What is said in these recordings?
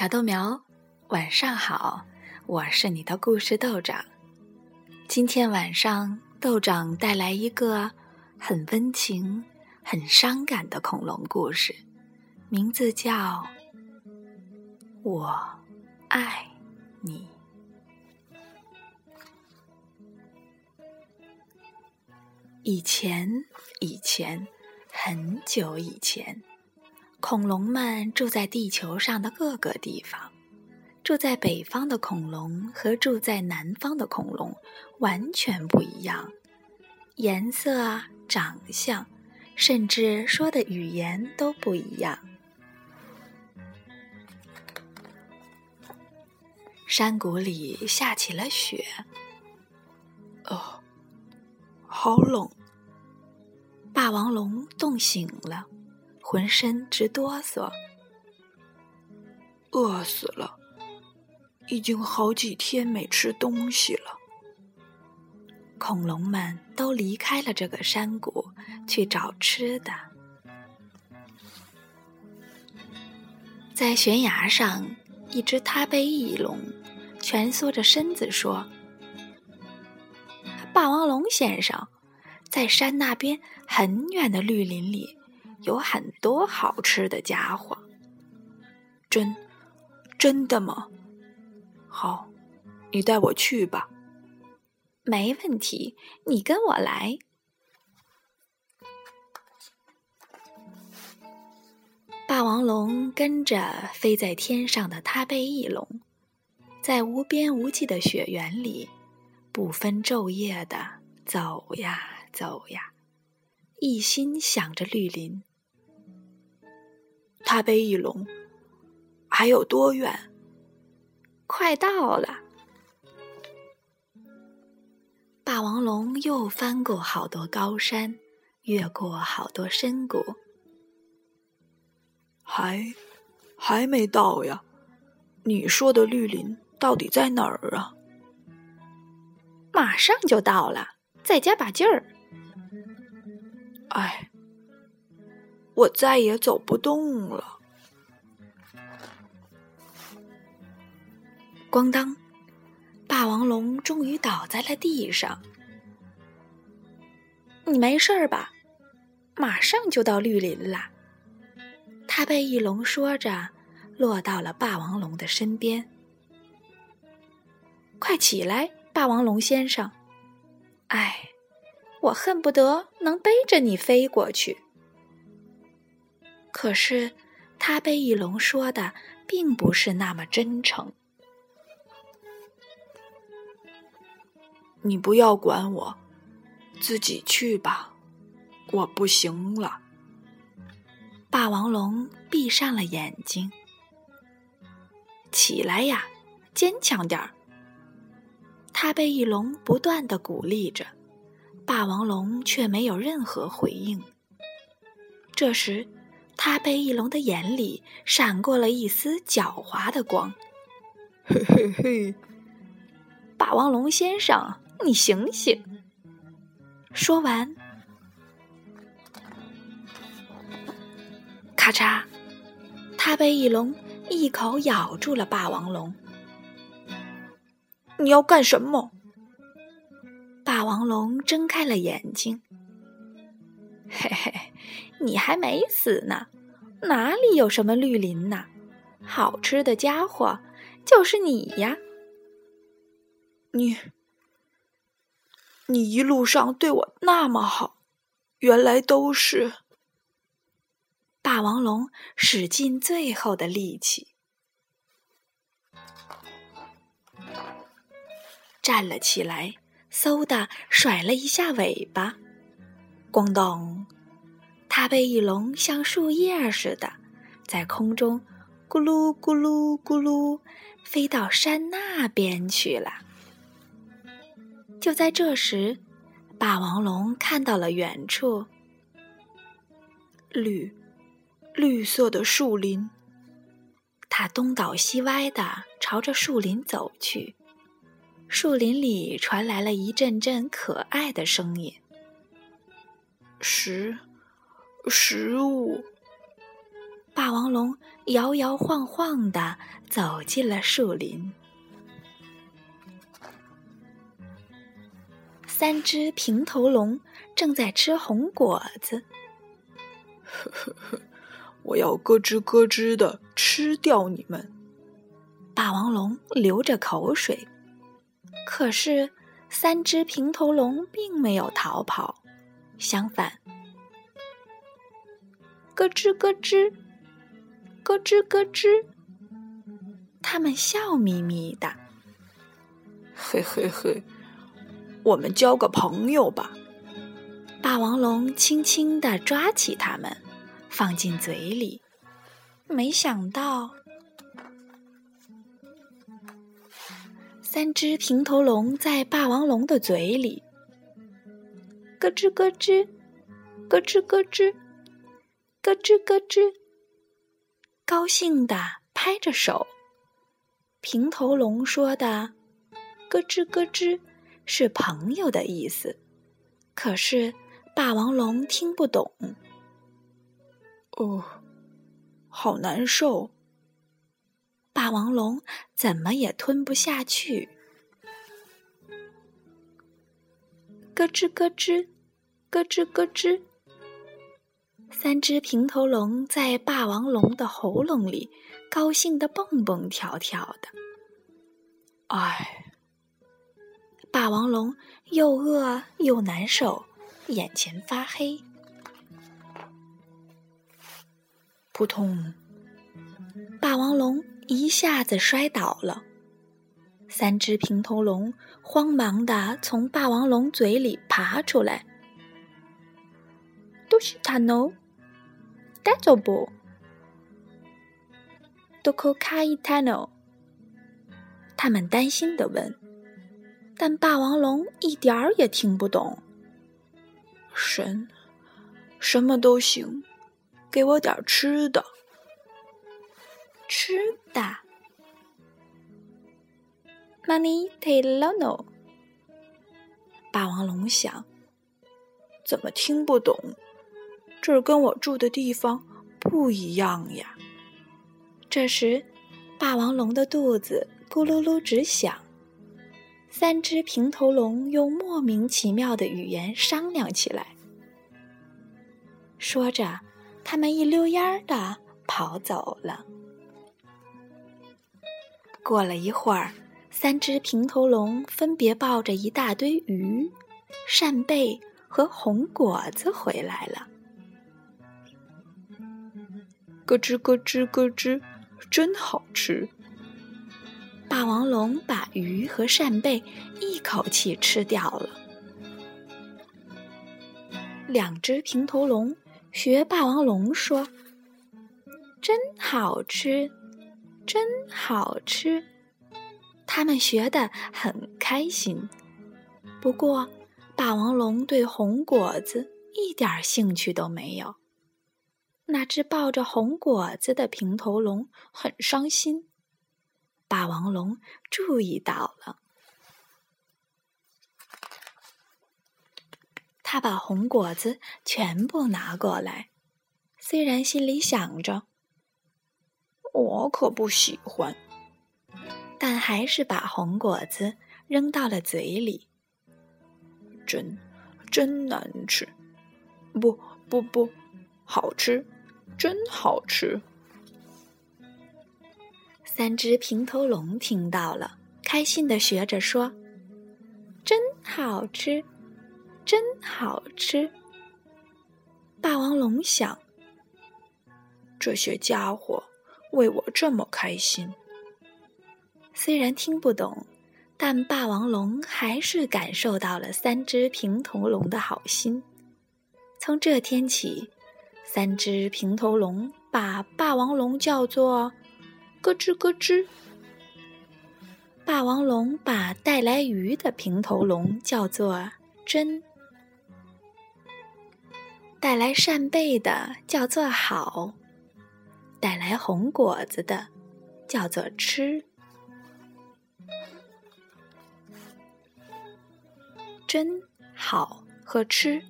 小豆苗，晚上好，我是你的故事豆长。今天晚上，豆长带来一个很温情、很伤感的恐龙故事，名字叫《我爱你》。以前，以前，很久以前。恐龙们住在地球上的各个地方，住在北方的恐龙和住在南方的恐龙完全不一样，颜色、长相，甚至说的语言都不一样。山谷里下起了雪，哦，好冷！霸王龙冻醒了。浑身直哆嗦，饿死了，已经好几天没吃东西了。恐龙们都离开了这个山谷，去找吃的。在悬崖上，一只踏背翼龙蜷缩着身子说：“霸王龙先生，在山那边很远的绿林里。”有很多好吃的家伙，真真的吗？好，你带我去吧。没问题，你跟我来。霸王龙跟着飞在天上的他背翼龙，在无边无际的雪原里，不分昼夜的走呀走呀，一心想着绿林。踏背翼龙，还有多远？快到了。霸王龙又翻过好多高山，越过好多深谷，还还没到呀？你说的绿林到底在哪儿啊？马上就到了，再加把劲儿。哎。我再也走不动了。咣当！霸王龙终于倒在了地上。你没事吧？马上就到绿林了。他被翼龙说着，落到了霸王龙的身边。快起来，霸王龙先生！哎，我恨不得能背着你飞过去。可是，他被翼龙说的并不是那么真诚。你不要管我，自己去吧，我不行了。霸王龙闭上了眼睛。起来呀，坚强点儿！他被翼龙不断的鼓励着，霸王龙却没有任何回应。这时。他被翼龙的眼里闪过了一丝狡猾的光。嘿嘿嘿，霸王龙先生，你醒醒！说完，咔嚓，他被翼龙一口咬住了霸王龙。你要干什么？霸王龙睁开了眼睛。嘿嘿，你还没死呢，哪里有什么绿林呐？好吃的家伙就是你呀！你，你一路上对我那么好，原来都是……霸王龙使尽最后的力气，站了起来，嗖的甩了一下尾巴。咣当！它被翼龙像树叶似的，在空中咕噜咕噜咕噜飞到山那边去了。就在这时，霸王龙看到了远处绿绿色的树林，它东倒西歪的朝着树林走去。树林里传来了一阵阵可爱的声音。食食物，霸霸王龙摇摇晃晃地走进了树林。三只平头龙正在吃红果子。呵呵呵，我要咯吱咯吱的吃掉你们！霸王龙流着口水。可是，三只平头龙并没有逃跑，相反，咯吱咯吱，咯吱咯吱，他们笑眯眯的。嘿嘿嘿，我们交个朋友吧。霸王龙轻轻地抓起它们，放进嘴里，没想到。三只平头龙在霸王龙的嘴里，咯吱咯吱，咯吱咯吱，咯吱咯吱，高兴地拍着手。平头龙说的“咯吱咯吱”是朋友的意思，可是霸王龙听不懂。哦，好难受。霸王龙怎么也吞不下去，咯吱咯吱，咯吱咯吱。三只平头龙在霸王龙的喉咙里高兴的蹦蹦跳跳的。唉，霸王龙又饿又难受，眼前发黑。扑通，霸王龙。一下子摔倒了，三只平头龙慌忙地从霸王龙嘴里爬出来。都是他喏，带走不？都可卡伊他喏。他们担心的问，但霸王龙一点儿也听不懂。神，什么都行，给我点吃的。吃的，money te lono。霸王龙想，怎么听不懂？这儿跟我住的地方不一样呀。这时，霸王龙的肚子咕噜噜直响。三只平头龙用莫名其妙的语言商量起来，说着，他们一溜烟儿的跑走了。过了一会儿，三只平头龙分别抱着一大堆鱼、扇贝和红果子回来了。咯吱咯吱咯吱，真好吃！霸王龙把鱼和扇贝一口气吃掉了。两只平头龙学霸王龙说：“真好吃。”真好吃，他们学得很开心。不过，霸王龙对红果子一点兴趣都没有。那只抱着红果子的平头龙很伤心。霸王龙注意到了，他把红果子全部拿过来，虽然心里想着。我可不喜欢，但还是把红果子扔到了嘴里。真，真难吃！不不不，好吃，真好吃！三只平头龙听到了，开心的学着说：“真好吃，真好吃！”霸王龙想，这些家伙。为我这么开心，虽然听不懂，但霸王龙还是感受到了三只平头龙的好心。从这天起，三只平头龙把霸王龙叫做“咯吱咯吱”，霸王龙把带来鱼的平头龙叫做“真”，带来扇贝的叫做“好”。带来红果子的，叫做吃，真好和吃。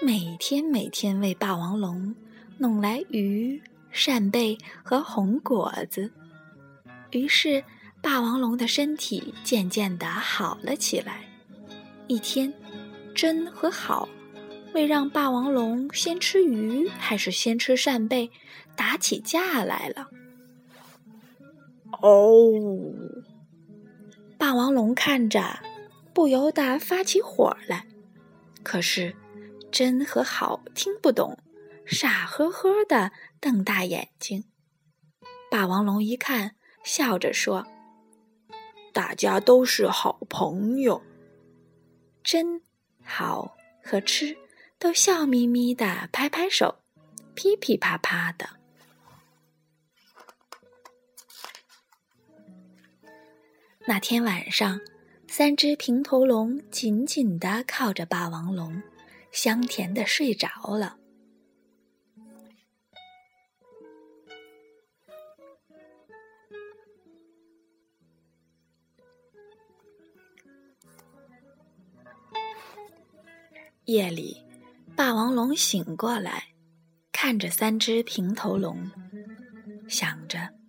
每天每天为霸王龙弄来鱼、扇贝和红果子。于是，霸王龙的身体渐渐的好了起来。一天，真和好为让霸王龙先吃鱼还是先吃扇贝打起架来了。哦，霸王龙看着，不由得发起火来。可是，真和好听不懂，傻呵呵的瞪大眼睛。霸王龙一看，笑着说：“大家都是好朋友。”真、好和吃都笑眯眯的拍拍手，噼噼啪啪的。那天晚上，三只平头龙紧紧地靠着霸王龙，香甜的睡着了。夜里，霸王龙醒过来，看着三只平头龙，想着。